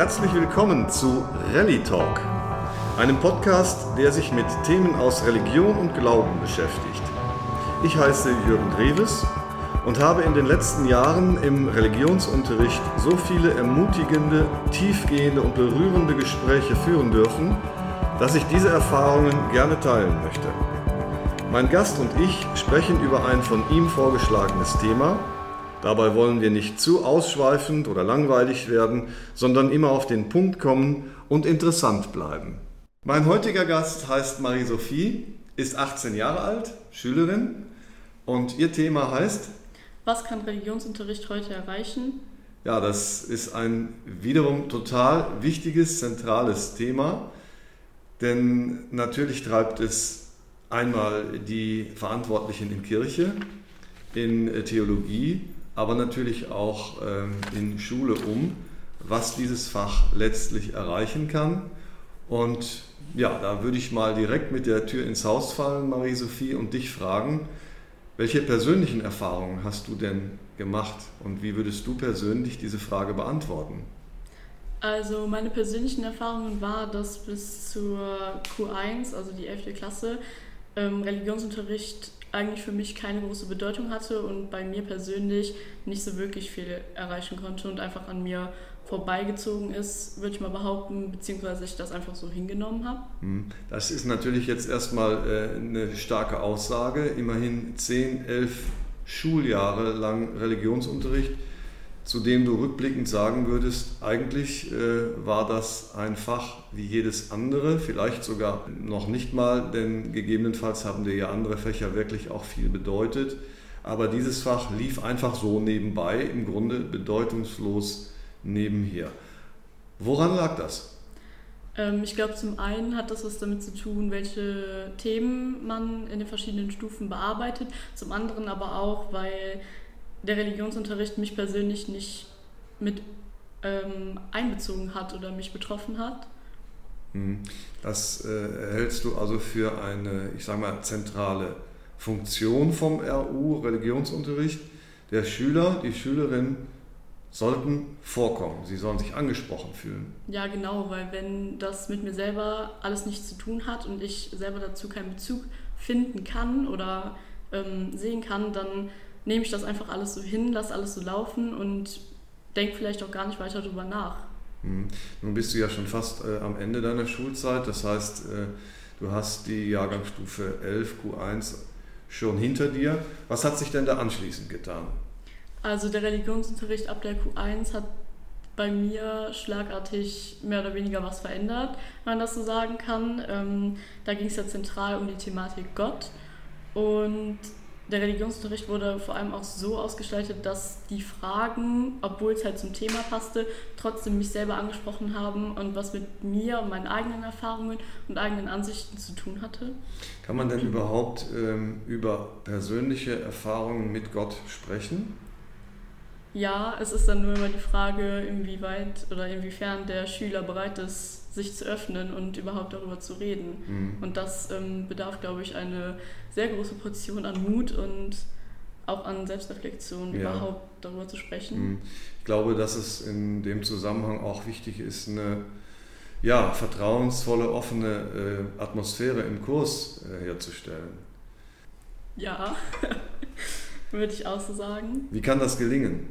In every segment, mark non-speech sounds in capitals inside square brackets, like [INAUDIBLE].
Herzlich willkommen zu Rallye Talk, einem Podcast, der sich mit Themen aus Religion und Glauben beschäftigt. Ich heiße Jürgen Dreves und habe in den letzten Jahren im Religionsunterricht so viele ermutigende, tiefgehende und berührende Gespräche führen dürfen, dass ich diese Erfahrungen gerne teilen möchte. Mein Gast und ich sprechen über ein von ihm vorgeschlagenes Thema. Dabei wollen wir nicht zu ausschweifend oder langweilig werden, sondern immer auf den Punkt kommen und interessant bleiben. Mein heutiger Gast heißt Marie-Sophie, ist 18 Jahre alt, Schülerin und ihr Thema heißt Was kann Religionsunterricht heute erreichen? Ja, das ist ein wiederum total wichtiges, zentrales Thema, denn natürlich treibt es einmal die Verantwortlichen in Kirche, in Theologie, aber natürlich auch ähm, in Schule um, was dieses Fach letztlich erreichen kann. Und ja, da würde ich mal direkt mit der Tür ins Haus fallen, Marie-Sophie, und dich fragen, welche persönlichen Erfahrungen hast du denn gemacht und wie würdest du persönlich diese Frage beantworten? Also meine persönlichen Erfahrungen war, dass bis zur Q1, also die 11. Klasse, ähm, Religionsunterricht eigentlich für mich keine große Bedeutung hatte und bei mir persönlich nicht so wirklich viel erreichen konnte und einfach an mir vorbeigezogen ist, würde ich mal behaupten, beziehungsweise ich das einfach so hingenommen habe. Hm. Das ist natürlich jetzt erstmal äh, eine starke Aussage. Immerhin 10, 11 Schuljahre lang Religionsunterricht zu dem du rückblickend sagen würdest, eigentlich äh, war das ein Fach wie jedes andere, vielleicht sogar noch nicht mal, denn gegebenenfalls haben dir ja andere Fächer wirklich auch viel bedeutet. Aber dieses Fach lief einfach so nebenbei, im Grunde bedeutungslos nebenher. Woran lag das? Ähm, ich glaube, zum einen hat das was damit zu tun, welche Themen man in den verschiedenen Stufen bearbeitet. Zum anderen aber auch, weil der Religionsunterricht mich persönlich nicht mit ähm, einbezogen hat oder mich betroffen hat. Hm. Das äh, hältst du also für eine, ich sage mal, zentrale Funktion vom RU, Religionsunterricht. Der Schüler, die Schülerin sollten vorkommen, sie sollen sich angesprochen fühlen. Ja, genau, weil wenn das mit mir selber alles nichts zu tun hat und ich selber dazu keinen Bezug finden kann oder ähm, sehen kann, dann nehme ich das einfach alles so hin, lasse alles so laufen und denke vielleicht auch gar nicht weiter darüber nach. Hm. Nun bist du ja schon fast äh, am Ende deiner Schulzeit, das heißt, äh, du hast die Jahrgangsstufe 11 Q1 schon hinter dir. Was hat sich denn da anschließend getan? Also der Religionsunterricht ab der Q1 hat bei mir schlagartig mehr oder weniger was verändert, wenn man das so sagen kann. Ähm, da ging es ja zentral um die Thematik Gott und der Religionsunterricht wurde vor allem auch so ausgestaltet, dass die Fragen, obwohl es halt zum Thema passte, trotzdem mich selber angesprochen haben und was mit mir und meinen eigenen Erfahrungen und eigenen Ansichten zu tun hatte. Kann man denn überhaupt ähm, über persönliche Erfahrungen mit Gott sprechen? Ja, es ist dann nur immer die Frage, inwieweit oder inwiefern der Schüler bereit ist, sich zu öffnen und überhaupt darüber zu reden. Mhm. Und das ähm, bedarf, glaube ich, eine sehr große Portion an Mut und auch an Selbstreflexion, ja. überhaupt darüber zu sprechen. Mhm. Ich glaube, dass es in dem Zusammenhang auch wichtig ist, eine ja, vertrauensvolle, offene äh, Atmosphäre im Kurs äh, herzustellen. Ja, [LAUGHS] würde ich auch so sagen. Wie kann das gelingen?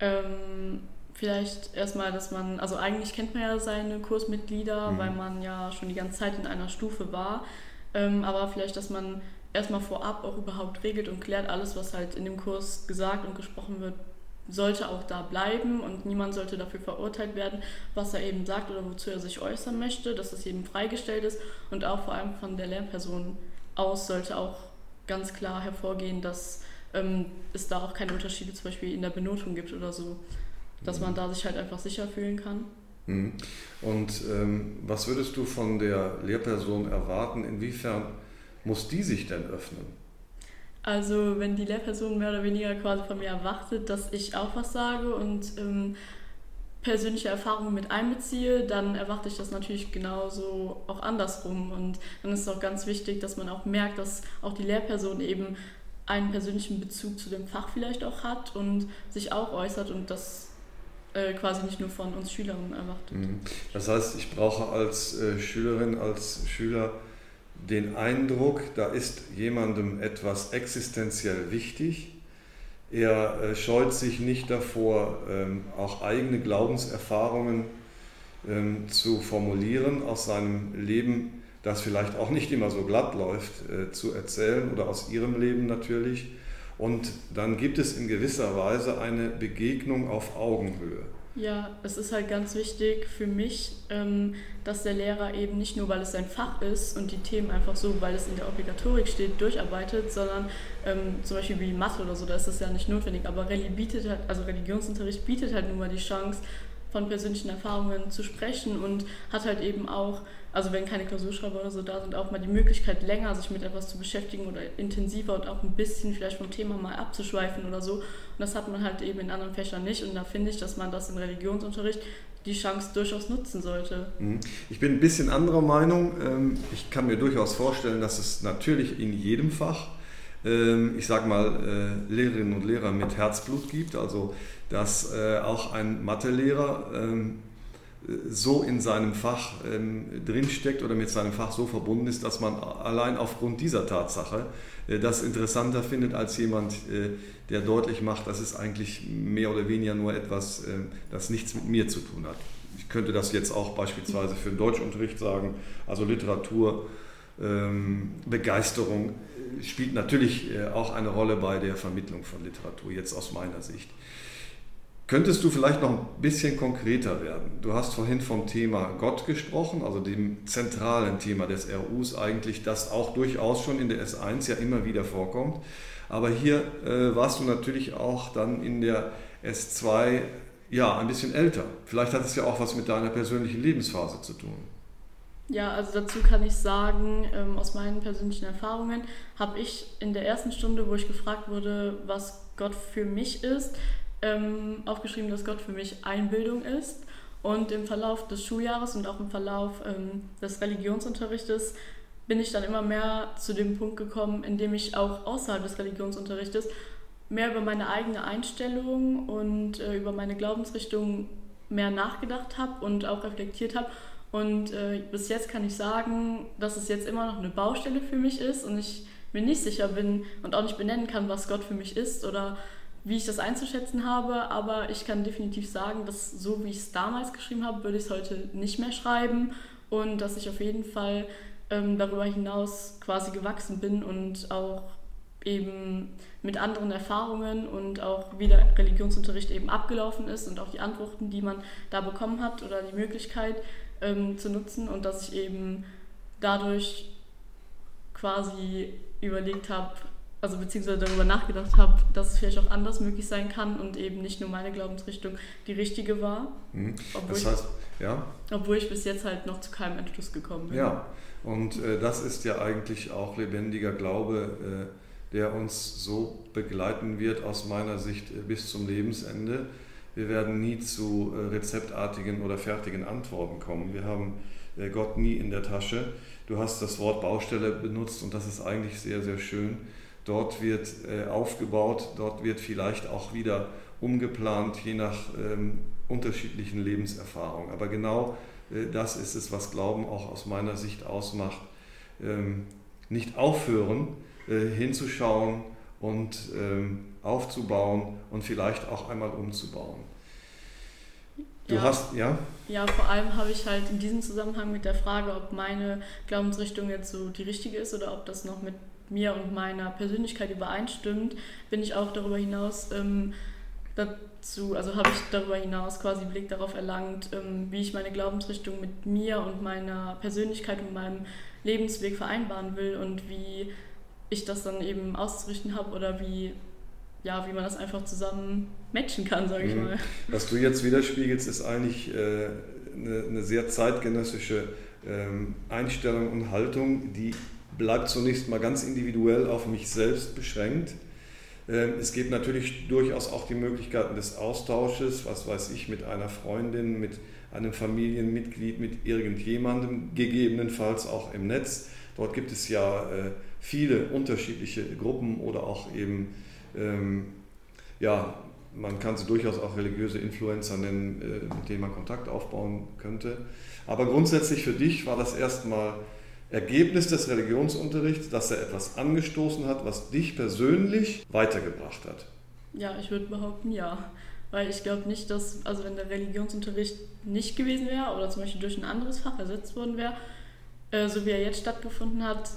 Ähm, vielleicht erstmal, dass man, also eigentlich kennt man ja seine Kursmitglieder, mhm. weil man ja schon die ganze Zeit in einer Stufe war. Ähm, aber vielleicht, dass man erstmal vorab auch überhaupt regelt und klärt, alles, was halt in dem Kurs gesagt und gesprochen wird, sollte auch da bleiben und niemand sollte dafür verurteilt werden, was er eben sagt oder wozu er sich äußern möchte, dass das jedem freigestellt ist und auch vor allem von der Lehrperson aus sollte auch ganz klar hervorgehen, dass ähm, es da auch keine Unterschiede zum Beispiel in der Benotung gibt oder so. Dass man da sich halt einfach sicher fühlen kann. Mhm. Und ähm, was würdest du von der Lehrperson erwarten? Inwiefern muss die sich denn öffnen? Also wenn die Lehrperson mehr oder weniger quasi von mir erwartet, dass ich auch was sage und ähm, persönliche Erfahrungen mit einbeziehe, dann erwarte ich das natürlich genauso auch andersrum. Und dann ist es auch ganz wichtig, dass man auch merkt, dass auch die Lehrperson eben einen persönlichen Bezug zu dem Fach vielleicht auch hat und sich auch äußert und das äh, quasi nicht nur von uns Schülerinnen erwartet. Mhm. Das heißt, ich brauche als äh, Schülerin, als Schüler den Eindruck, da ist jemandem etwas existenziell wichtig. Er äh, scheut sich nicht davor, ähm, auch eigene Glaubenserfahrungen ähm, zu formulieren aus seinem Leben, das vielleicht auch nicht immer so glatt läuft, zu erzählen oder aus ihrem Leben natürlich. Und dann gibt es in gewisser Weise eine Begegnung auf Augenhöhe. Ja, es ist halt ganz wichtig für mich, ähm, dass der Lehrer eben nicht nur, weil es sein Fach ist und die Themen einfach so, weil es in der Obligatorik steht, durcharbeitet, sondern ähm, zum Beispiel wie Mathe oder so, da ist das ja nicht notwendig. Aber halt, also Religionsunterricht bietet halt nun mal die Chance, von persönlichen Erfahrungen zu sprechen und hat halt eben auch, also wenn keine Klausurschreiber oder so da sind, auch mal die Möglichkeit, länger sich mit etwas zu beschäftigen oder intensiver und auch ein bisschen vielleicht vom Thema mal abzuschweifen oder so. Und das hat man halt eben in anderen Fächern nicht. Und da finde ich, dass man das im Religionsunterricht die Chance durchaus nutzen sollte. Mhm. Ich bin ein bisschen anderer Meinung. Ähm, ich kann mir durchaus vorstellen, dass es natürlich in jedem Fach ich sage mal, äh, Lehrerinnen und Lehrer mit Herzblut gibt, also dass äh, auch ein Mathelehrer ähm, so in seinem Fach ähm, drinsteckt oder mit seinem Fach so verbunden ist, dass man allein aufgrund dieser Tatsache äh, das interessanter findet als jemand, der deutlich macht, das ist eigentlich mehr oder weniger nur etwas, das nichts mit mir zu tun hat. Ich könnte das jetzt auch beispielsweise für den Deutschunterricht sagen, also Literatur, Begeisterung spielt natürlich äh, auch eine Rolle bei der Vermittlung von Literatur, jetzt aus meiner Sicht. Könntest du vielleicht noch ein bisschen konkreter werden? Du hast vorhin vom Thema Gott gesprochen, also dem zentralen Thema des RUs eigentlich, das auch durchaus schon in der S1 ja immer wieder vorkommt. Aber hier äh, warst du natürlich auch dann in der S2 ja ein bisschen älter. Vielleicht hat es ja auch was mit deiner persönlichen Lebensphase zu tun. Ja, also dazu kann ich sagen, ähm, aus meinen persönlichen Erfahrungen habe ich in der ersten Stunde, wo ich gefragt wurde, was Gott für mich ist, ähm, aufgeschrieben, dass Gott für mich Einbildung ist. Und im Verlauf des Schuljahres und auch im Verlauf ähm, des Religionsunterrichtes bin ich dann immer mehr zu dem Punkt gekommen, in dem ich auch außerhalb des Religionsunterrichtes mehr über meine eigene Einstellung und äh, über meine Glaubensrichtung mehr nachgedacht habe und auch reflektiert habe und äh, bis jetzt kann ich sagen, dass es jetzt immer noch eine Baustelle für mich ist und ich mir nicht sicher bin und auch nicht benennen kann, was Gott für mich ist oder wie ich das einzuschätzen habe. Aber ich kann definitiv sagen, dass so wie ich es damals geschrieben habe, würde ich es heute nicht mehr schreiben und dass ich auf jeden Fall ähm, darüber hinaus quasi gewachsen bin und auch eben mit anderen Erfahrungen und auch wie der Religionsunterricht eben abgelaufen ist und auch die Antworten, die man da bekommen hat oder die Möglichkeit, ähm, zu nutzen und dass ich eben dadurch quasi überlegt habe, also beziehungsweise darüber nachgedacht habe, dass es vielleicht auch anders möglich sein kann und eben nicht nur meine Glaubensrichtung die richtige war. Mhm. das heißt, ich, ja. Obwohl ich bis jetzt halt noch zu keinem Entschluss gekommen bin. Ja, und äh, das ist ja eigentlich auch lebendiger Glaube, äh, der uns so begleiten wird, aus meiner Sicht, äh, bis zum Lebensende. Wir werden nie zu äh, rezeptartigen oder fertigen Antworten kommen. Wir haben äh, Gott nie in der Tasche. Du hast das Wort Baustelle benutzt und das ist eigentlich sehr, sehr schön. Dort wird äh, aufgebaut, dort wird vielleicht auch wieder umgeplant, je nach ähm, unterschiedlichen Lebenserfahrungen. Aber genau das ist es, was Glauben auch aus meiner Sicht ausmacht. Ähm, nicht aufhören, hinzuschauen und ähm, aufzubauen und vielleicht auch einmal umzubauen. Du ja. hast, ja? Ja, vor allem habe ich halt in diesem Zusammenhang mit der Frage, ob meine Glaubensrichtung jetzt so die richtige ist oder ob das noch mit mir und meiner Persönlichkeit übereinstimmt, bin ich auch darüber hinaus ähm, dazu, also habe ich darüber hinaus quasi Blick darauf erlangt, ähm, wie ich meine Glaubensrichtung mit mir und meiner Persönlichkeit und meinem Lebensweg vereinbaren will und wie ich das dann eben auszurichten habe oder wie ja, wie man das einfach zusammen matchen kann, sage ich mhm. mal. Was du jetzt widerspiegelst, ist eigentlich äh, eine, eine, sehr zeitgenössische ähm, Einstellung und Haltung, die bleibt zunächst mal ganz individuell auf mich selbst beschränkt. Ähm, es gibt natürlich durchaus auch die Möglichkeiten des Austausches, was weiß ich, mit einer Freundin, mit einem Familienmitglied, mit irgendjemandem, gegebenenfalls auch im Netz. Dort gibt es ja äh, viele unterschiedliche Gruppen oder auch eben ähm, ja, man kann sie durchaus auch religiöse Influencer nennen, äh, mit denen man Kontakt aufbauen könnte. Aber grundsätzlich für dich war das erstmal Ergebnis des Religionsunterrichts, dass er etwas angestoßen hat, was dich persönlich weitergebracht hat. Ja, ich würde behaupten, ja. Weil ich glaube nicht, dass, also wenn der Religionsunterricht nicht gewesen wäre oder zum Beispiel durch ein anderes Fach ersetzt worden wäre, äh, so wie er jetzt stattgefunden hat,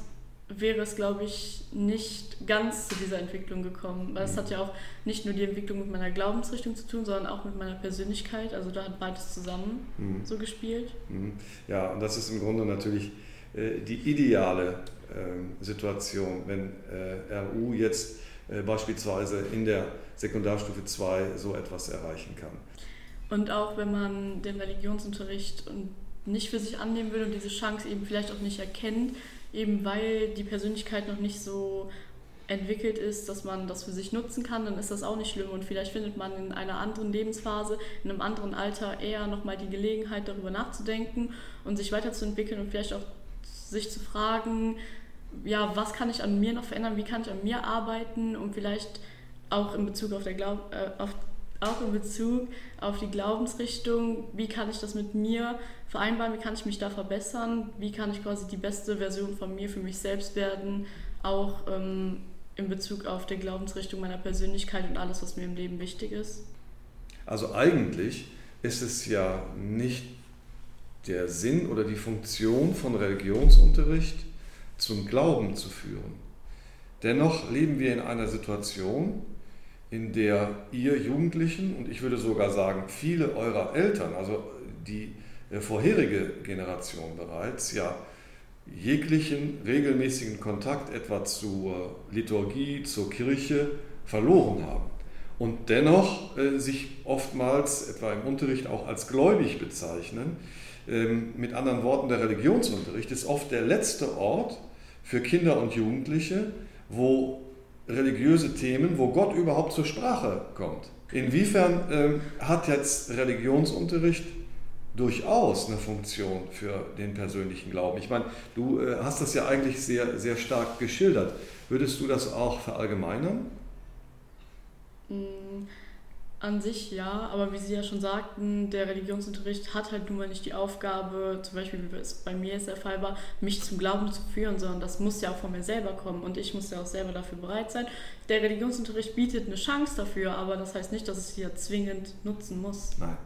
wäre es, glaube ich, nicht ganz zu dieser Entwicklung gekommen. Weil es hat ja auch nicht nur die Entwicklung mit meiner Glaubensrichtung zu tun, sondern auch mit meiner Persönlichkeit. Also da hat beides zusammen mhm. so gespielt. Mhm. Ja, und das ist im Grunde natürlich äh, die ideale äh, Situation, wenn äh, RU jetzt äh, beispielsweise in der Sekundarstufe 2 so etwas erreichen kann. Und auch wenn man den Religionsunterricht nicht für sich annehmen will und diese Chance eben vielleicht auch nicht erkennt, eben weil die Persönlichkeit noch nicht so entwickelt ist, dass man das für sich nutzen kann, dann ist das auch nicht schlimm. Und vielleicht findet man in einer anderen Lebensphase, in einem anderen Alter eher nochmal die Gelegenheit, darüber nachzudenken und sich weiterzuentwickeln und vielleicht auch sich zu fragen, ja, was kann ich an mir noch verändern, wie kann ich an mir arbeiten und vielleicht auch in Bezug auf, der Glaub, äh, auf auch in Bezug auf die Glaubensrichtung, wie kann ich das mit mir vereinbaren, wie kann ich mich da verbessern, wie kann ich quasi die beste Version von mir für mich selbst werden, auch ähm, in Bezug auf die Glaubensrichtung meiner Persönlichkeit und alles, was mir im Leben wichtig ist. Also eigentlich ist es ja nicht der Sinn oder die Funktion von Religionsunterricht zum Glauben zu führen. Dennoch leben wir in einer Situation, in der ihr Jugendlichen und ich würde sogar sagen viele eurer Eltern, also die äh, vorherige Generation bereits, ja jeglichen regelmäßigen Kontakt etwa zur Liturgie, zur Kirche verloren haben und dennoch äh, sich oftmals etwa im Unterricht auch als gläubig bezeichnen. Ähm, mit anderen Worten, der Religionsunterricht ist oft der letzte Ort für Kinder und Jugendliche, wo religiöse Themen, wo Gott überhaupt zur Sprache kommt. Inwiefern äh, hat jetzt Religionsunterricht durchaus eine Funktion für den persönlichen Glauben? Ich meine, du äh, hast das ja eigentlich sehr, sehr stark geschildert. Würdest du das auch verallgemeinern? Mm, an sich ja, aber wie Sie ja schon sagten, der Religionsunterricht hat halt nun mal nicht die Aufgabe, zum Beispiel wie es bei mir jetzt der Fall war, mich zum Glauben zu führen, sondern das muss ja auch von mir selber kommen und ich muss ja auch selber dafür bereit sein. Der Religionsunterricht bietet eine Chance dafür, aber das heißt nicht, dass ich sie ja zwingend nutzen muss. Nein.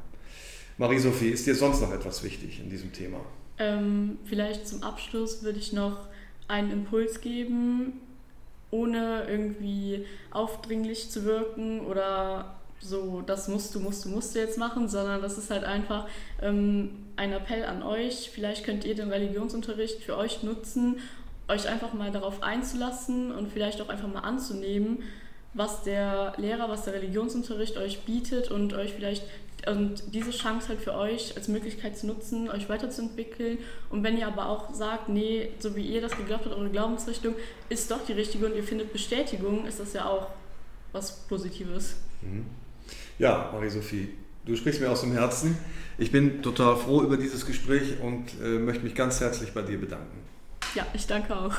Marie-Sophie, ist dir sonst noch etwas wichtig in diesem Thema? Ähm, vielleicht zum Abschluss würde ich noch einen Impuls geben, ohne irgendwie aufdringlich zu wirken oder so, das musst du, musst du, musst du jetzt machen, sondern das ist halt einfach ähm, ein Appell an euch. Vielleicht könnt ihr den Religionsunterricht für euch nutzen, euch einfach mal darauf einzulassen und vielleicht auch einfach mal anzunehmen, was der Lehrer, was der Religionsunterricht euch bietet und euch vielleicht und diese Chance halt für euch als Möglichkeit zu nutzen, euch weiterzuentwickeln. Und wenn ihr aber auch sagt, nee, so wie ihr das geglaubt habt, eure Glaubensrichtung ist doch die richtige und ihr findet Bestätigung, ist das ja auch was Positives. Mhm. Ja, Marie-Sophie, du sprichst mir aus dem Herzen. Ich bin total froh über dieses Gespräch und äh, möchte mich ganz herzlich bei dir bedanken. Ja, ich danke auch.